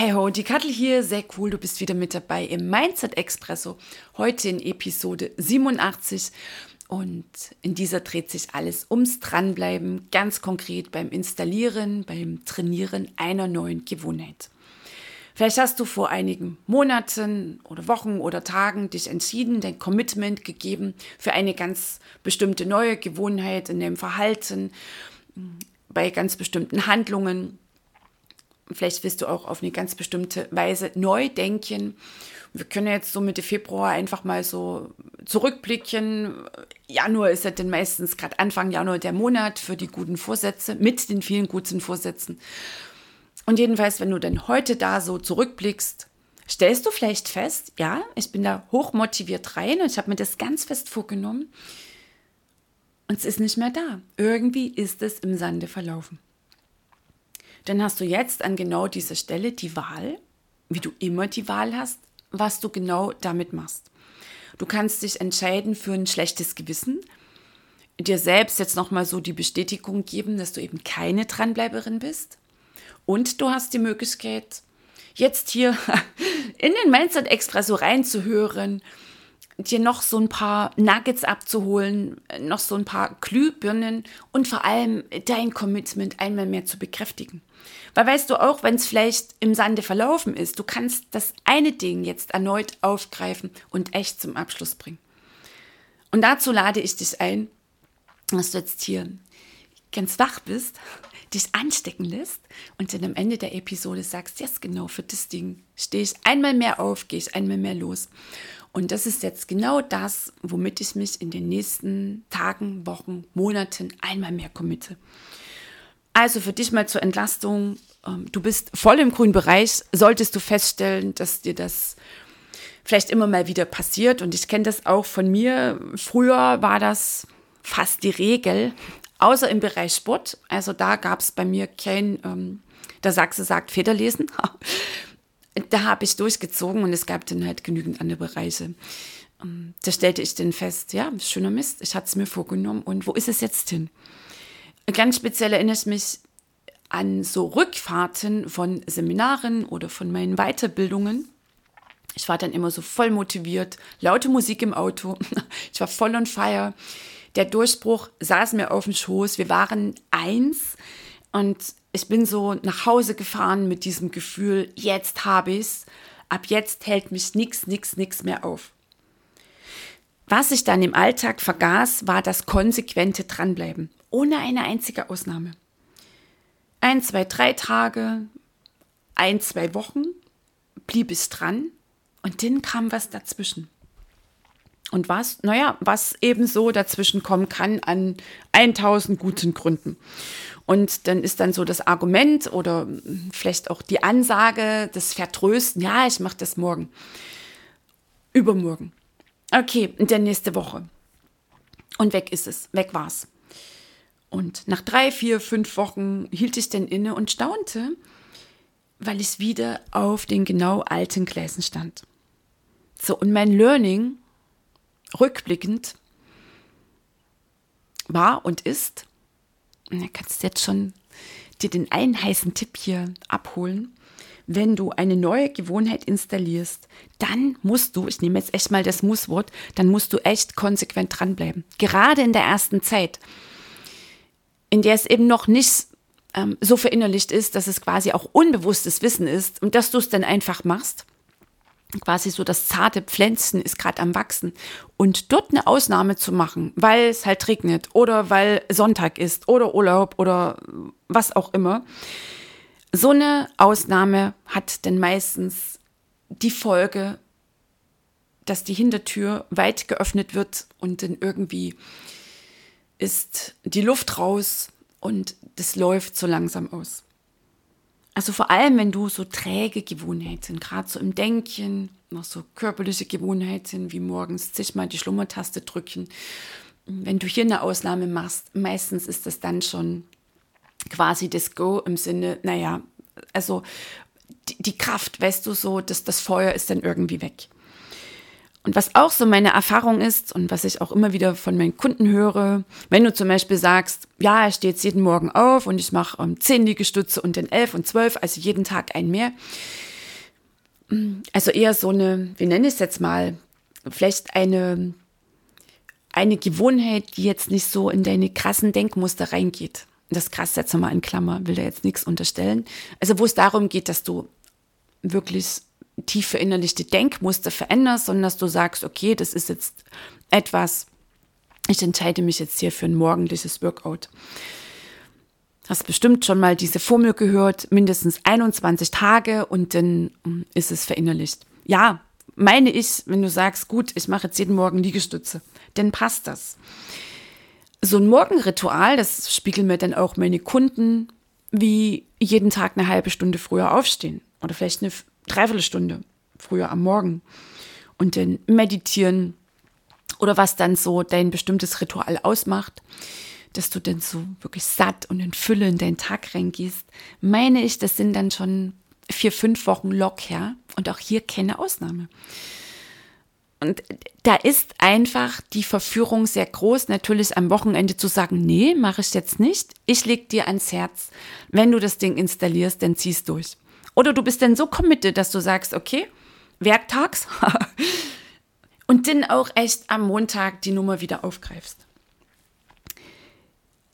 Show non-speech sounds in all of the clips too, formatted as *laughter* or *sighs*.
Hey ho, die Kattel hier, sehr cool, du bist wieder mit dabei im Mindset Expresso. Heute in Episode 87 und in dieser dreht sich alles ums Dranbleiben, ganz konkret beim Installieren, beim Trainieren einer neuen Gewohnheit. Vielleicht hast du vor einigen Monaten oder Wochen oder Tagen dich entschieden, dein Commitment gegeben für eine ganz bestimmte neue Gewohnheit in dem Verhalten, bei ganz bestimmten Handlungen Vielleicht willst du auch auf eine ganz bestimmte Weise neu denken. Wir können jetzt so Mitte Februar einfach mal so zurückblicken. Januar ist ja dann meistens gerade Anfang Januar der Monat für die guten Vorsätze mit den vielen guten Vorsätzen. Und jedenfalls, wenn du dann heute da so zurückblickst, stellst du vielleicht fest, ja, ich bin da hochmotiviert rein und ich habe mir das ganz fest vorgenommen. Und es ist nicht mehr da. Irgendwie ist es im Sande verlaufen dann hast du jetzt an genau dieser Stelle die Wahl, wie du immer die Wahl hast, was du genau damit machst. Du kannst dich entscheiden für ein schlechtes Gewissen, dir selbst jetzt nochmal so die Bestätigung geben, dass du eben keine Dranbleiberin bist. Und du hast die Möglichkeit, jetzt hier *laughs* in den Mindset Expresso reinzuhören, dir noch so ein paar Nuggets abzuholen, noch so ein paar Glühbirnen und vor allem dein Commitment einmal mehr zu bekräftigen. Weil weißt du auch, wenn es vielleicht im Sande verlaufen ist, du kannst das eine Ding jetzt erneut aufgreifen und echt zum Abschluss bringen. Und dazu lade ich dich ein, dass du jetzt hier ganz wach bist, *laughs* dich anstecken lässt und dann am Ende der Episode sagst, yes, genau, für das Ding stehe ich einmal mehr auf, gehe ich einmal mehr los. Und das ist jetzt genau das, womit ich mich in den nächsten Tagen, Wochen, Monaten einmal mehr committe. Also für dich mal zur Entlastung, ähm, du bist voll im grünen Bereich, solltest du feststellen, dass dir das vielleicht immer mal wieder passiert. Und ich kenne das auch von mir. Früher war das fast die Regel, außer im Bereich Sport. Also da gab es bei mir kein, ähm, der Sachse sagt Federlesen. *laughs* da habe ich durchgezogen und es gab dann halt genügend andere Bereiche. Ähm, da stellte ich dann fest, ja, schöner Mist, ich hatte es mir vorgenommen und wo ist es jetzt hin? Ganz speziell erinnere ich mich an so Rückfahrten von Seminaren oder von meinen Weiterbildungen. Ich war dann immer so voll motiviert, laute Musik im Auto, *laughs* ich war voll on fire. Der Durchbruch saß mir auf dem Schoß, wir waren eins und ich bin so nach Hause gefahren mit diesem Gefühl, jetzt habe ich's, ab jetzt hält mich nichts, nichts, nichts mehr auf. Was ich dann im Alltag vergaß, war das konsequente Dranbleiben, ohne eine einzige Ausnahme. Ein, zwei, drei Tage, ein, zwei Wochen blieb es dran und dann kam was dazwischen. Und was? Naja, was eben so dazwischen kommen kann an 1000 guten Gründen. Und dann ist dann so das Argument oder vielleicht auch die Ansage, das Vertrösten, ja, ich mache das morgen. Übermorgen. Okay, und dann nächste Woche. Und weg ist es, weg war's. Und nach drei, vier, fünf Wochen hielt ich dann inne und staunte, weil ich wieder auf den genau alten Gläsen stand. So, und mein Learning, rückblickend, war und ist, und da kannst du jetzt schon dir den einen heißen Tipp hier abholen. Wenn du eine neue Gewohnheit installierst, dann musst du, ich nehme jetzt echt mal das Musswort, dann musst du echt konsequent dranbleiben. Gerade in der ersten Zeit, in der es eben noch nicht ähm, so verinnerlicht ist, dass es quasi auch unbewusstes Wissen ist und dass du es dann einfach machst quasi so das zarte Pflänzchen ist gerade am wachsen und dort eine Ausnahme zu machen, weil es halt regnet oder weil Sonntag ist oder Urlaub oder was auch immer. So eine Ausnahme hat denn meistens die Folge, dass die Hintertür weit geöffnet wird und dann irgendwie ist die Luft raus und das läuft so langsam aus. Also vor allem, wenn du so träge Gewohnheiten, gerade so im Denken, noch so körperliche Gewohnheiten wie morgens sich mal die Schlummertaste drücken. Wenn du hier eine Ausnahme machst, meistens ist das dann schon quasi das Go im Sinne, naja, also die, die Kraft, weißt du, so, dass das Feuer ist dann irgendwie weg. Und was auch so meine Erfahrung ist und was ich auch immer wieder von meinen Kunden höre, wenn du zum Beispiel sagst, ja, ich stehe jetzt jeden Morgen auf und ich mache um 10 Liegestütze und dann 11 und 12, also jeden Tag ein mehr. Also eher so eine, wie nenne ich es jetzt mal, vielleicht eine, eine Gewohnheit, die jetzt nicht so in deine krassen Denkmuster reingeht. Das krass setze mal in Klammer, will da jetzt nichts unterstellen. Also wo es darum geht, dass du wirklich tief verinnerlichte Denkmuster veränderst, sondern dass du sagst, okay, das ist jetzt etwas, ich entscheide mich jetzt hier für ein morgendliches Workout. Hast bestimmt schon mal diese Formel gehört, mindestens 21 Tage und dann hm, ist es verinnerlicht. Ja, meine ich, wenn du sagst, gut, ich mache jetzt jeden Morgen Liegestütze, dann passt das. So ein Morgenritual, das spiegeln mir dann auch meine Kunden, wie jeden Tag eine halbe Stunde früher aufstehen oder vielleicht eine Dreiviertelstunde früher am Morgen und dann meditieren oder was dann so dein bestimmtes Ritual ausmacht, dass du dann so wirklich satt und in Fülle in deinen Tag reingehst, meine ich, das sind dann schon vier, fünf Wochen locker und auch hier keine Ausnahme. Und da ist einfach die Verführung sehr groß, natürlich am Wochenende zu sagen, nee, mache ich jetzt nicht. Ich leg dir ans Herz, wenn du das Ding installierst, dann ziehst durch. Oder du bist dann so committed, dass du sagst, okay, werktags *laughs* und dann auch echt am Montag die Nummer wieder aufgreifst.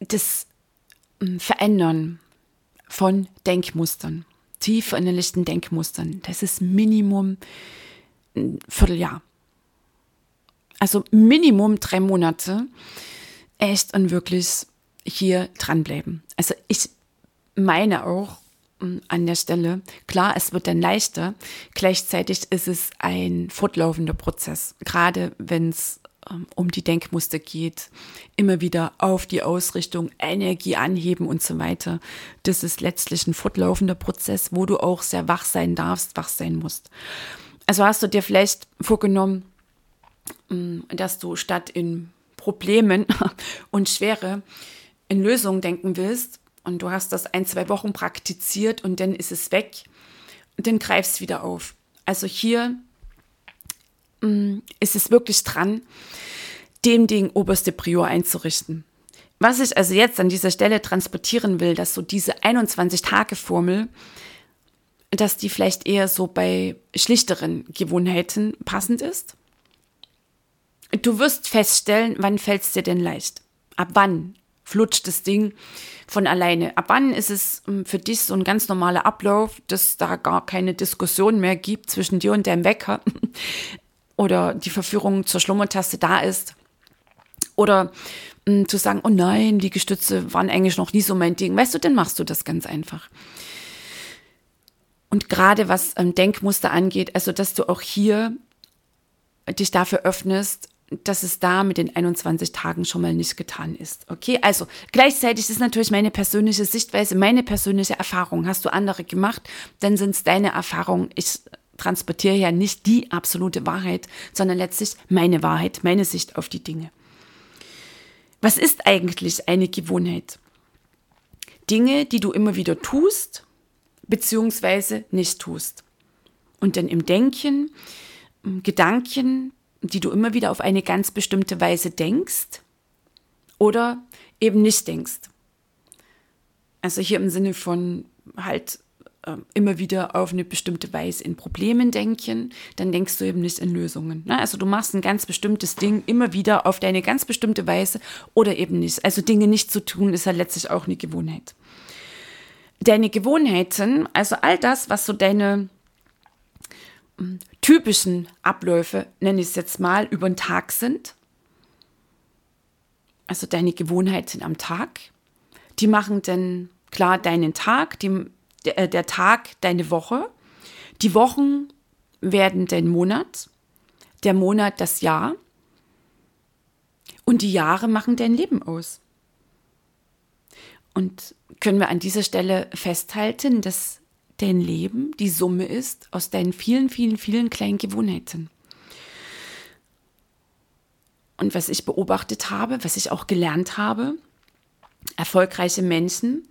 Das hm, Verändern von Denkmustern, tief verinnerlichten Denkmustern, das ist Minimum ein Vierteljahr. Also Minimum drei Monate echt und wirklich hier dranbleiben. Also ich meine auch, an der Stelle. Klar, es wird dann leichter. Gleichzeitig ist es ein fortlaufender Prozess, gerade wenn es ähm, um die Denkmuster geht, immer wieder auf die Ausrichtung, Energie anheben und so weiter. Das ist letztlich ein fortlaufender Prozess, wo du auch sehr wach sein darfst, wach sein musst. Also hast du dir vielleicht vorgenommen, dass du statt in Problemen *laughs* und Schwere in Lösungen denken willst, und du hast das ein, zwei Wochen praktiziert und dann ist es weg und dann greifst wieder auf. Also hier mh, mm, ist es wirklich dran, dem Ding oberste Prior einzurichten. Was ich also jetzt an dieser Stelle transportieren will, dass so diese 21-Tage-Formel, dass die vielleicht eher so bei schlichteren Gewohnheiten passend ist. Du wirst feststellen, wann fällt es dir denn leicht? Ab wann flutscht das Ding von alleine. Ab wann ist es ähm, für dich so ein ganz normaler Ablauf, dass da gar keine Diskussion mehr gibt zwischen dir und deinem Wecker *laughs* oder die Verführung zur Schlummertaste da ist? Oder mh, hm, zu sagen, oh nein, die Gestütze waren eigentlich noch nie so mein Ding. Weißt du, dann machst du das ganz einfach. Und gerade was ähm, Denkmuster angeht, also dass du auch hier dich dafür öffnest, dass es da mit den 21 Tagen schon mal nicht getan ist. Okay, also gleichzeitig ist natürlich meine persönliche Sichtweise, meine persönliche Erfahrung. Hast du andere gemacht, dann sind es deine Erfahrungen. Ich transportiere ja nicht die absolute Wahrheit, sondern letztlich meine Wahrheit, meine Sicht auf die Dinge. Was ist eigentlich eine Gewohnheit? Dinge, die du immer wieder tust, beziehungsweise nicht tust. Und dann im Denken, Gedanken, die du immer wieder auf eine ganz bestimmte Weise denkst oder eben nicht denkst. Also hier im Sinne von halt äh, immer wieder auf eine bestimmte Weise in Problemen denken, dann denkst du eben nicht in Lösungen. Ne? Also du machst ein ganz bestimmtes Ding immer wieder auf deine ganz bestimmte Weise oder eben nicht. Also Dinge nicht zu tun, ist ja letztlich auch eine Gewohnheit. Deine Gewohnheiten, also all das, was so deine typischen Abläufe, nenne ich es jetzt mal, über den Tag sind. Also deine Gewohnheiten am Tag. Die machen dann klar deinen Tag, die, der, äh, der Tag deine Woche. Die Wochen werden dein Monat, der Monat das Jahr. Und die Jahre machen dein Leben aus. Und können wir an dieser Stelle festhalten, dass dein Leben die Summe ist aus deinen vielen, vielen, vielen kleinen Gewohnheiten. Und was ich beobachtet habe, was ich auch gelernt habe, erfolgreiche Menschen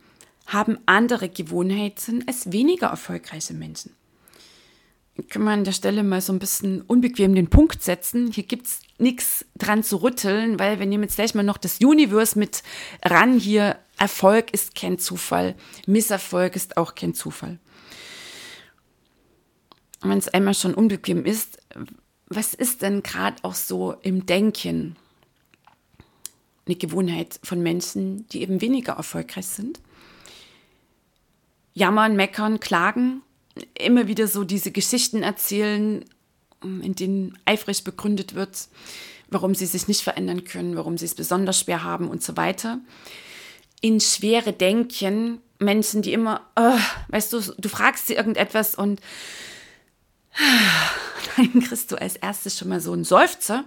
haben andere Gewohnheiten als weniger erfolgreiche Menschen. Kann man an der Stelle mal so ein bisschen unbequem den Punkt setzen. Hier gibt es nichts dran zu rütteln, weil wir nehmen jetzt gleich mal noch das Universe mit ran. Hier Erfolg ist kein Zufall, Misserfolg ist auch kein Zufall. Wenn es einmal schon unbequem ist, was ist denn gerade auch so im Denken eine Gewohnheit von Menschen, die eben weniger erfolgreich sind? Jammern, meckern, klagen, immer wieder so diese Geschichten erzählen, in denen eifrig begründet wird, warum sie sich nicht verändern können, warum sie es besonders schwer haben und so weiter. In schwere Denken, Menschen, die immer, oh, weißt du, du fragst sie irgendetwas und *sighs* dann kriegst du als erstes schon mal so einen Seufzer.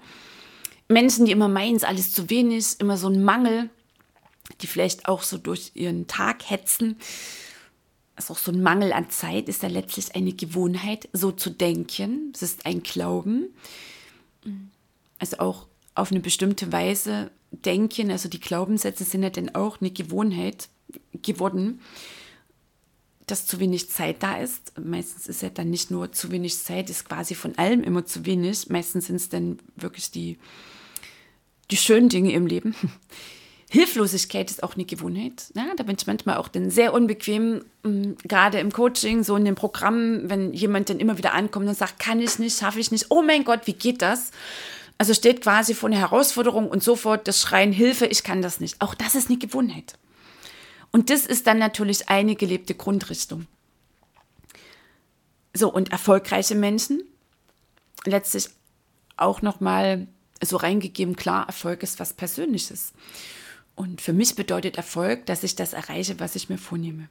Menschen, die immer meinen, es alles zu wenig, immer so ein Mangel, die vielleicht auch so durch ihren Tag hetzen. ist auch so ein Mangel an Zeit, ist ja letztlich eine Gewohnheit, so zu denken. Es ist ein Glauben. Also auch auf eine bestimmte Weise denken, also die Glaubenssätze sind ja dann auch eine Gewohnheit geworden dass zu wenig Zeit da ist. Meistens ist ja dann nicht nur zu wenig Zeit, ist quasi von allem immer zu wenig. Meistens sind es dann wirklich die, die schönen Dinge im Leben. *laughs* Hilflosigkeit ist auch eine Gewohnheit. Ja, da bin ich manchmal auch dann sehr unbequem, mm, gerade im Coaching, so in den Programmen, wenn jemand dann immer wieder ankommt und sagt, kann ich nicht, schaffe ich nicht, oh mein Gott, wie geht das? Also steht quasi vor einer Herausforderung und sofort das Schreien, Hilfe, ich kann das nicht. Auch das ist eine Gewohnheit. Und das ist dann natürlich eine gelebte Grundrichtung. So, und erfolgreiche Menschen, letztlich auch nochmal so reingegeben, klar, Erfolg ist was Persönliches. Und für mich bedeutet Erfolg, dass ich das erreiche, was ich mir vornehme.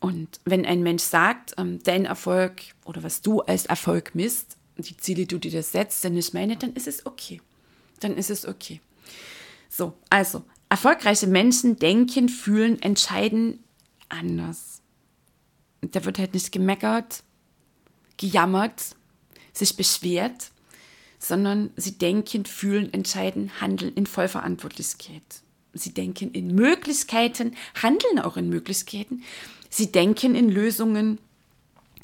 Und wenn ein Mensch sagt, ähm, dein Erfolg oder was du als Erfolg misst, die Ziele, die du dir setzt, sind nicht meine, dann ist es okay. Dann ist es okay. So, also Erfolgreiche Menschen denken, fühlen, entscheiden anders. Da wird halt nicht gemeckert, gejammert, sich beschwert, sondern sie denken, fühlen, entscheiden, handeln in Vollverantwortlichkeit. Sie denken in Möglichkeiten, handeln auch in Möglichkeiten. Sie denken in Lösungen.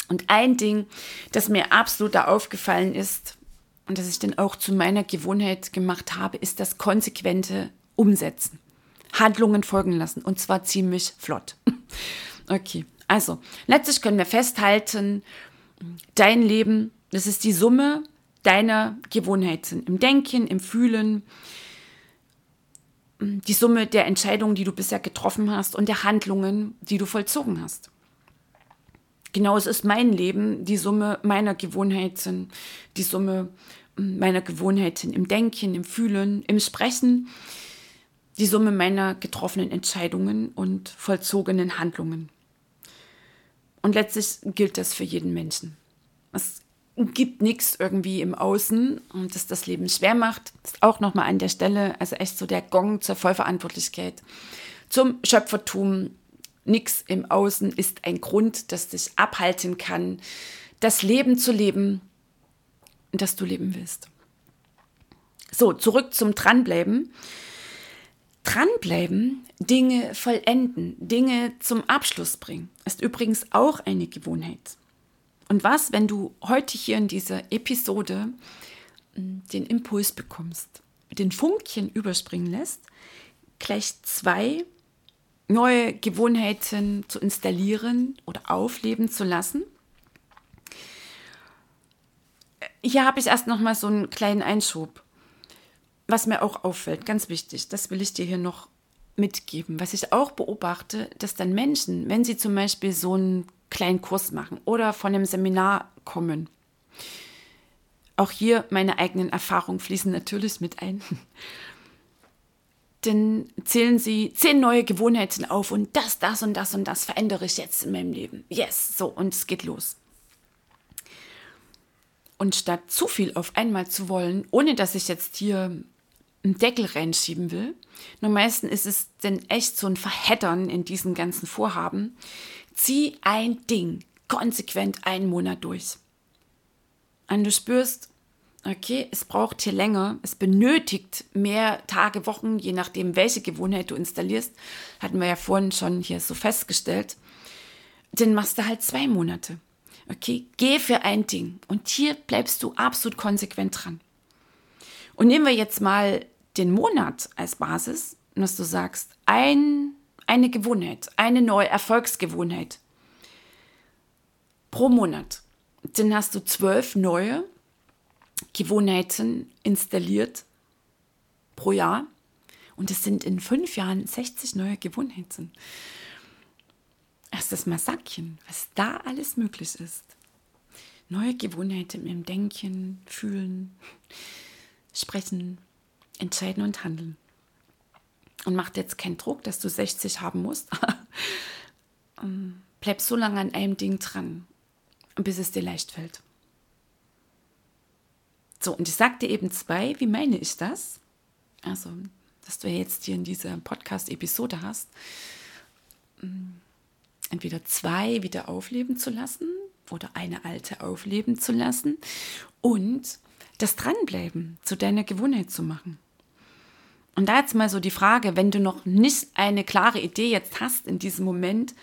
Und ein Ding, das mir absolut da aufgefallen ist und das ich dann auch zu meiner Gewohnheit gemacht habe, ist das konsequente umsetzen. Handlungen folgen lassen und zwar ziemlich flott. *laughs* Okay, also letztlich können wir festhalten, dein Leben, das ist die Summe deiner Gewohnheiten im Denken, im Fühlen, die Summe der Entscheidungen, die du bisher getroffen hast und der Handlungen, die du vollzogen hast. Genauso ist mein Leben die Summe meiner Gewohnheiten, die Summe meiner Gewohnheiten im Denken, im Fühlen, im Sprechen, die Summe meiner getroffenen Entscheidungen und vollzogenen Handlungen. Und letztlich gilt das für jeden Menschen. Es gibt nichts irgendwie im Außen das das Leben schwer macht. Ist auch nochmal an der Stelle, also echt so der Gong zur Vollverantwortlichkeit, zum Schöpfertum. Nichts im Außen ist ein Grund, das dich abhalten kann, das Leben zu leben, das du leben willst. So, zurück zum Dranbleiben dranbleiben, Dinge vollenden, Dinge zum Abschluss bringen, ist übrigens auch eine Gewohnheit. Und was, wenn du heute hier in dieser Episode hm, den Impuls bekommst, den Funkchen überspringen lässt, gleich zwei neue Gewohnheiten zu installieren oder aufleben zu lassen? Hier habe ich erst noch mal so einen kleinen Einschub was mir auch auffällt, ganz wichtig, das will ich dir hier noch mitgeben. Was ich auch beobachte, dass dann Menschen, wenn sie zum Beispiel so einen kleinen Kurs machen oder von einem Seminar kommen, auch hier meine eigenen Erfahrungen fließen natürlich mit ein. *laughs* Dann zählen sie zehn neue Gewohnheiten auf und das, das und das und das verändere ich jetzt in meinem Leben. Yes, so und es geht los. Und statt zu viel auf einmal zu wollen, ohne dass ich jetzt hier einen Deckel reinschieben will. Nur meistens ist es denn echt so ein Verheddern in diesen ganzen Vorhaben. Zieh ein Ding konsequent einen Monat durch. Und du spürst, okay, es braucht hier länger, es benötigt mehr Tage, Wochen, je nachdem, welche Gewohnheit du installierst. Hatten wir ja vorhin schon hier so festgestellt. Dann machst du halt zwei Monate. Okay, geh für ein Ding. Und hier bleibst du absolut konsequent dran. Und nehmen wir jetzt mal den Monat als Basis, dass du sagst, ein, eine Gewohnheit, eine neue Erfolgsgewohnheit pro Monat. Dann hast du zwölf neue Gewohnheiten installiert pro Jahr. Und es sind in fünf Jahren 60 neue Gewohnheiten. Erst das Massackchen, was da alles möglich ist. Neue Gewohnheiten im Denken, Fühlen, Sprechen, Entscheiden und Handeln. Und macht jetzt keinen Druck, dass du 60 haben musst. *laughs* Ähm, bleib so lange an einem Ding dran, bis es dir leicht fällt. So, und ich sagte eben zwei, wie meine ich das? Also, dass du jetzt hier in dieser Podcast-Episode hast, mm, entweder zwei wieder aufleben zu lassen oder eine alte aufleben zu lassen und das Dranbleiben zu deiner Gewohnheit zu machen. Und da jetzt mal so die Frage, wenn du noch nicht eine klare Idee jetzt hast in diesem Moment,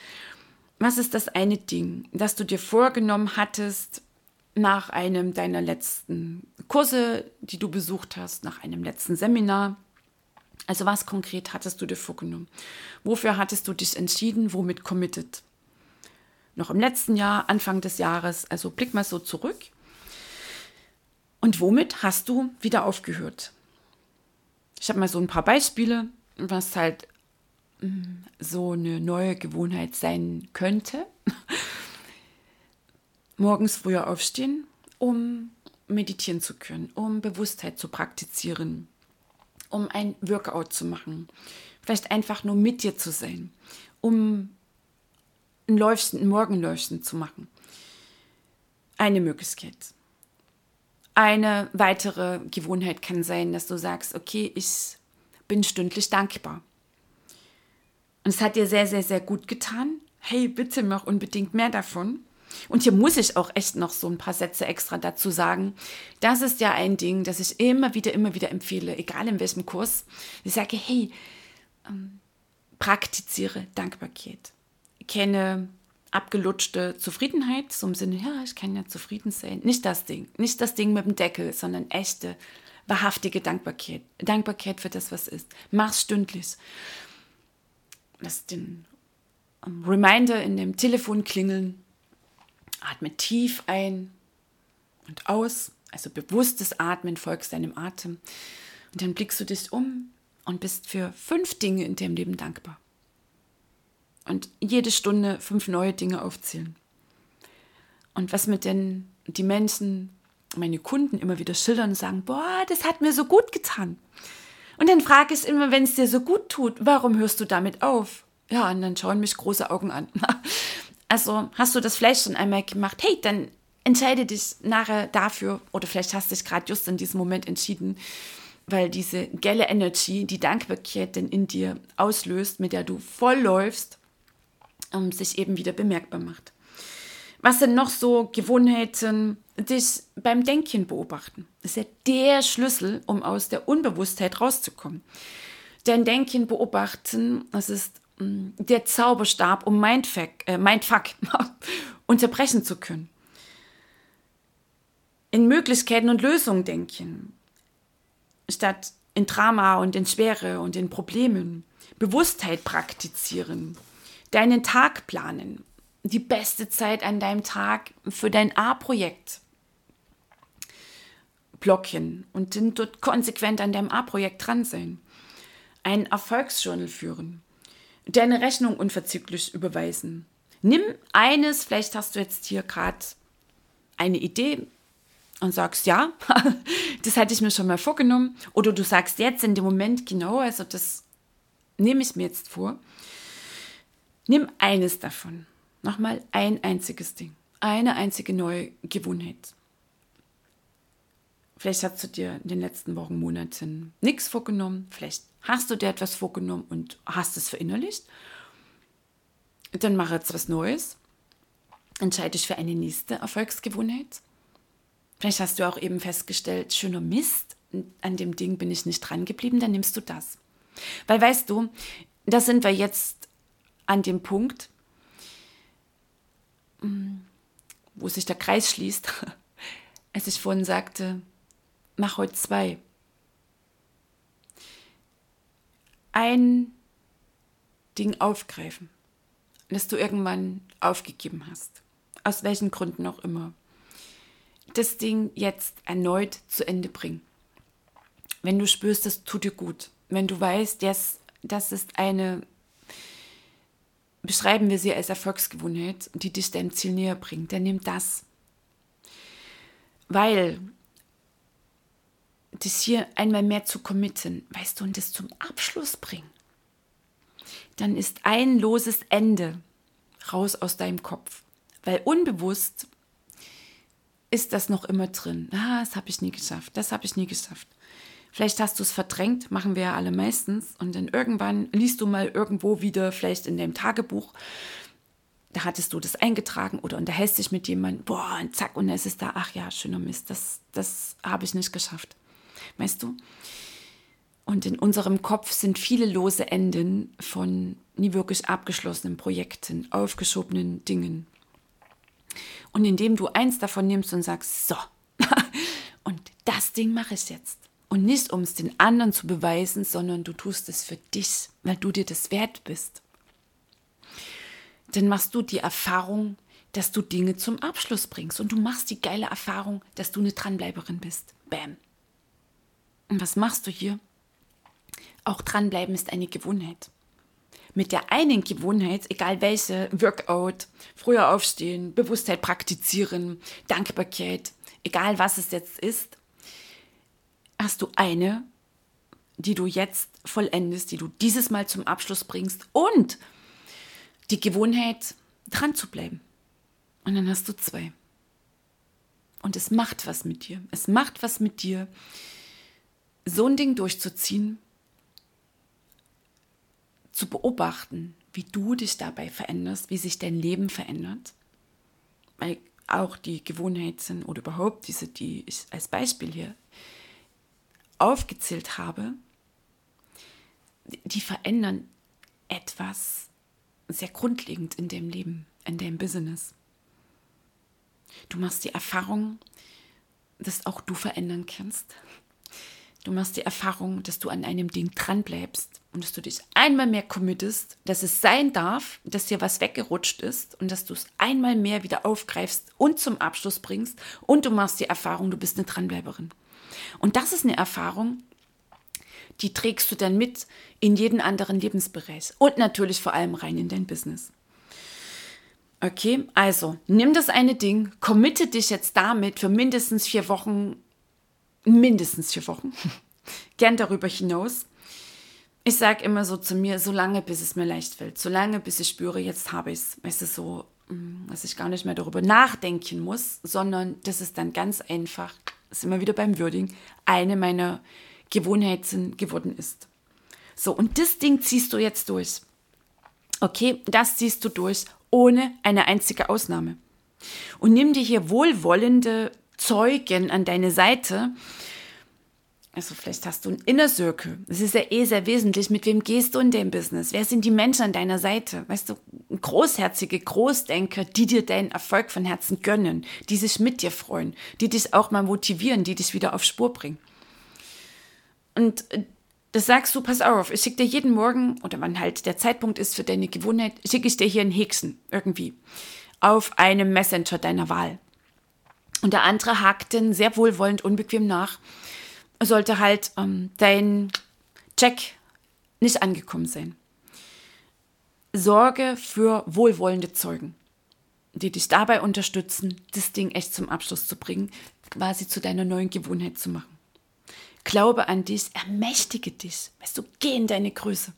was ist das eine Ding, das du dir vorgenommen hattest nach einem deiner letzten Kurse, die du besucht hast, nach einem letzten Seminar? Also was konkret hattest du dir vorgenommen? Wofür hattest du dich entschieden? Womit committed? Noch im letzten Jahr, Anfang des Jahres, also blick mal so zurück. Und womit hast du wieder aufgehört? Ich habe mal so ein paar Beispiele, was halt mm, so eine neue Gewohnheit sein könnte. *laughs* Morgens früher aufstehen, um meditieren zu können, um Bewusstheit zu praktizieren, um ein Workout zu machen, vielleicht einfach nur mit dir zu sein, um ein Läufchen, ein Morgenläufchen zu machen. Eine Möglichkeit. Eine weitere Gewohnheit kann sein, dass du sagst, okay, ich bin stündlich dankbar. Und es hat dir sehr, sehr, sehr gut getan. Hey, bitte mach unbedingt mehr davon. Und hier muss ich auch echt noch so ein paar Sätze extra dazu sagen. Das ist ja ein Ding, das ich immer wieder, immer wieder empfehle, egal in welchem Kurs. Ich sage, hey, ähm, praktiziere Dankbarkeit. Kenne abgelutschte Zufriedenheit, so im Sinne, ja, ich kann ja zufrieden sein. Nicht das Ding, nicht das Ding mit dem Deckel, sondern echte, wahrhaftige Dankbarkeit. Dankbarkeit für das, was ist. Mach's stündlich. Lass den ähm, Reminder in dem Telefon klingeln. Atme tief ein und aus. Also bewusstes Atmen folgst deinem Atem. Und dann blickst du dich um und bist für fünf Dinge in deinem Leben dankbar und jede Stunde fünf neue Dinge aufzählen. Und was mir denn die Menschen, meine Kunden immer wieder schildern und sagen, boah, das hat mir so gut getan. Und dann frage ich immer, wenn es dir so gut tut, warum hörst du damit auf? Ja, und dann schauen mich große Augen an. *laughs* Also hast du das vielleicht schon einmal gemacht? Hey, dann entscheide dich nachher dafür oder vielleicht hast du dich gerade just in diesem Moment entschieden, weil diese gelle Energy, die Dankbarkeit denn in dir auslöst, mit der du voll läufst, ähm, sich eben wieder bemerkbar macht. Was sind noch so Gewohnheiten, dich beim Denken beobachten? Das ist ja der Schlüssel, um aus der Unbewusstheit rauszukommen. Dein Denken beobachten, das ist mh, mm, der Zauberstab, um Mindfuck, äh, Mindfuck *laughs* unterbrechen zu können. In Möglichkeiten und Lösungen denken, statt in Drama und in Schwere und in Problemen. Bewusstheit praktizieren, deinen Tag planen, die beste Zeit an deinem Tag für dein A-Projekt blocken und dann dort konsequent an deinem A-Projekt dran sein. Ein Erfolgsjournal führen. Deine Rechnung unverzüglich überweisen. Nimm eines, vielleicht hast du jetzt hier gerade eine Idee und sagst, ja, *laughs* das hatte ich mir schon mal vorgenommen. Oder du sagst jetzt in dem Moment, genau, also das nehme ich mir jetzt vor. Nimm eines davon. Nochmal ein einziges Ding. Eine einzige neue Gewohnheit. Vielleicht hast du dir in den letzten Wochen, Monaten nichts vorgenommen. Vielleicht hast du dir etwas vorgenommen und hast es verinnerlicht. Dann mach jetzt was Neues. Entscheide dich für eine nächste Erfolgsgewohnheit. Vielleicht hast du auch eben festgestellt, schöner Mist, an dem Ding bin ich nicht dran geblieben, dann nimmst du das. Weil weißt du, da sind wir jetzt an dem Punkt, mm, wo sich der Kreis schließt, *laughs* als ich vorhin sagte, mach heute zwei. Ein Ding aufgreifen, das du irgendwann aufgegeben hast. Aus welchen Gründen auch immer. Das Ding jetzt erneut zu Ende bringen. Wenn du spürst, das tut dir gut. Wenn du weißt, yes, das ist eine, beschreiben wir sie als Erfolgsgewohnheit, die dich deinem Ziel näher bringt, dann nimm das. Weil dich hier einmal mehr zu committen, weißt du, und das zum Abschluss bringen, dann ist ein loses Ende raus aus deinem Kopf. Weil unbewusst ist das noch immer drin. Ah, das habe ich nie geschafft, das habe ich nie geschafft. Vielleicht hast du es verdrängt, machen wir ja alle meistens. Und dann irgendwann liest du mal irgendwo wieder, vielleicht in deinem Tagebuch, da hattest du das eingetragen oder unterhältst dich mit jemandem, boah, und zack, und es ist da, ach ja, schöner Mist, das, das habe ich nicht geschafft. Weißt du? Und in unserem Kopf sind viele lose Enden von nie wirklich abgeschlossenen Projekten, aufgeschobenen Dingen. Und indem du eins davon nimmst und sagst, so, *laughs* und das Ding mache ich jetzt. Und nicht, um es den anderen zu beweisen, sondern du tust es für dich, weil du dir das wert bist dann machst du die Erfahrung, dass du Dinge zum Abschluss bringst. Und du machst die geile Erfahrung, dass du eine Dranbleiberin bist. Bam. Und was machst du hier? Auch dranbleiben ist eine Gewohnheit. Mit der einen Gewohnheit, egal welche, Workout, früher aufstehen, Bewusstheit praktizieren, Dankbarkeit, egal was es jetzt ist, hast du eine, die du jetzt vollendest, die du dieses Mal zum Abschluss bringst und die Gewohnheit, dran zu bleiben. Und dann hast du zwei. Und es macht was mit dir. Es macht was mit dir, so ein Ding durchzuziehen, zu beobachten, wie du dich dabei veränderst, wie sich dein Leben verändert. Weil auch die Gewohnheiten oder überhaupt diese, die ich als Beispiel hier aufgezählt habe, die verändern etwas sehr grundlegend in dem Leben, in dem Business. Du machst die Erfahrung, dass auch du verändern kannst. Du machst die Erfahrung, dass du an einem Ding dran bleibst und dass du dich einmal mehr committest, dass es sein darf, dass dir was weggerutscht ist und dass du es einmal mehr wieder aufgreifst und zum Abschluss bringst und du machst die Erfahrung, du bist eine Dranbleiberin. Und das ist eine Erfahrung, die trägst du dann mit in jeden anderen Lebensbereich und natürlich vor allem rein in dein Business. Okay, also nimm das eine Ding, committe dich jetzt damit für mindestens vier Wochen, mindestens vier Wochen, *laughs* gern darüber hinaus. Ich sage immer so zu mir, so lange bis es mir leicht fällt, so lange bis ich spüre, jetzt habe ich es. Weißt du, so, mm, dass ich gar nicht mehr darüber nachdenken muss, sondern das ist dann ganz einfach, ist immer wieder beim Würding, eine meiner Gewohnheiten geworden ist. So, und das Ding ziehst du jetzt durch. Okay, das ziehst du durch, ohne eine einzige Ausnahme. Und nimm dir hier wohlwollende Zeugen an deine Seite. Also vielleicht hast du einen Inner Circle. Das ist ja eh sehr wesentlich. Mit wem gehst du in dem Business? Wer sind die Menschen an deiner Seite? Weißt du, großherzige Großdenker, die dir deinen Erfolg von Herzen gönnen, die sich mit dir freuen, die dich auch mal motivieren, die dich wieder auf Spur bringen. Und äh, das sagst du, pass auf, ich schicke dir jeden Morgen, oder wann halt der Zeitpunkt ist für deine Gewohnheit, schicke ich dir hier einen Hexen irgendwie auf einem Messenger deiner Wahl. Und der andere hakt dann sehr wohlwollend, unbequem nach, sollte halt ähm, dein Check nicht angekommen sein. Sorge für wohlwollende Zeugen, die dich dabei unterstützen, das Ding echt zum Abschluss zu bringen, quasi zu deiner neuen Gewohnheit zu machen. Glaube an dich, ermächtige dich. Weißt du, geh in deine Größe.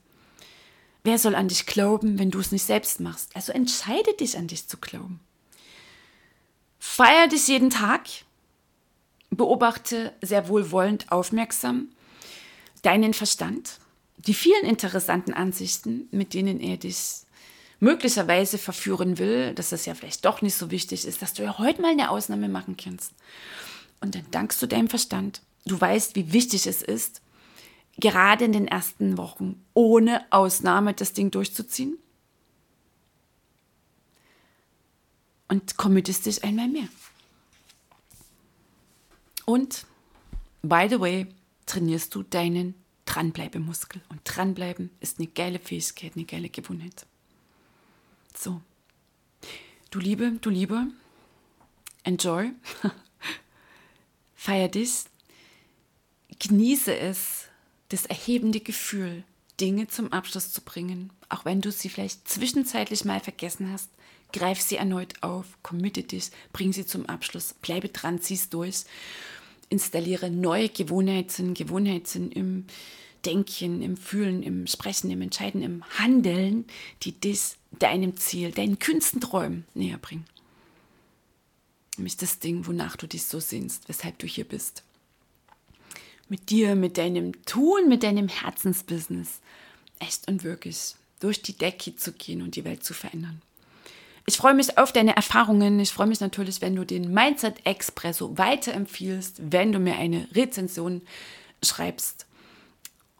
Wer soll an dich glauben, wenn du es nicht selbst machst? Also entscheide dich, an dich zu glauben. Feier dich jeden Tag. Beobachte sehr wohlwollend aufmerksam deinen Verstand, die vielen interessanten Ansichten, mit denen er dich möglicherweise verführen will, dass das ja vielleicht doch nicht so wichtig ist, dass du ja heute mal eine Ausnahme machen kannst. Und dann dankst du deinem Verstand. Du weißt, wie wichtig es ist, gerade in den ersten Wochen ohne Ausnahme das Ding durchzuziehen. Und committest dich einmal mehr. Und, by the way, trainierst du deinen Dranbleibemuskel. Und dranbleiben ist eine geile Fähigkeit, eine geile Gewohnheit. So. Du Liebe, du Liebe, enjoy. *laughs* Feier dich. Genieße es, das erhebende Gefühl, Dinge zum Abschluss zu bringen, auch wenn du sie vielleicht zwischenzeitlich mal vergessen hast. Greif sie erneut auf, committe dich, bring sie zum Abschluss, bleibe dran, zieh es durch installiere neue Gewohnheiten, Gewohnheiten im Denken, im Fühlen, im Sprechen, im Entscheiden, im Handeln, die dich deinem Ziel, deinen kühnsten Träumen näher bringen. Nämlich das Ding, wonach du dich so sehnst, weshalb du hier bist. Mit dir, mit deinem Tun, mit deinem Herzensbusiness echt und wirklich durch die Decke zu gehen und die Welt zu verändern. Ich freue mich auf deine Erfahrungen. Ich freue mich natürlich, wenn du den Mindset Expresso weiterempfiehlst, wenn du mir eine Rezension schreibst.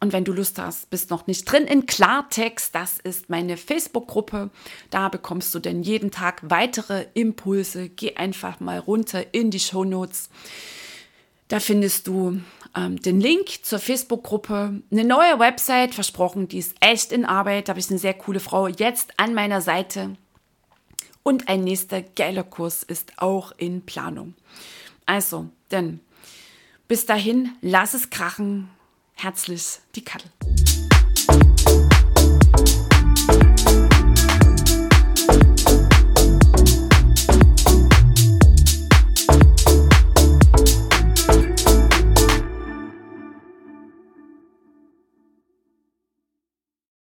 Und wenn du Lust hast, bist noch nicht drin in Klartext, das ist meine Facebook-Gruppe. Da bekommst du denn jeden Tag weitere Impulse. Geh einfach mal runter in die Show Notes. Da findest du ähm, den Link zur Facebook-Gruppe, eine neue Website, versprochen, die ist echt in Arbeit. Da habe ich eine sehr coole Frau jetzt an meiner Seite. Und ein nächster geiler Kurs ist auch in Planung. Also, denn bis dahin, lass es krachen. Herzlich, die Kattel.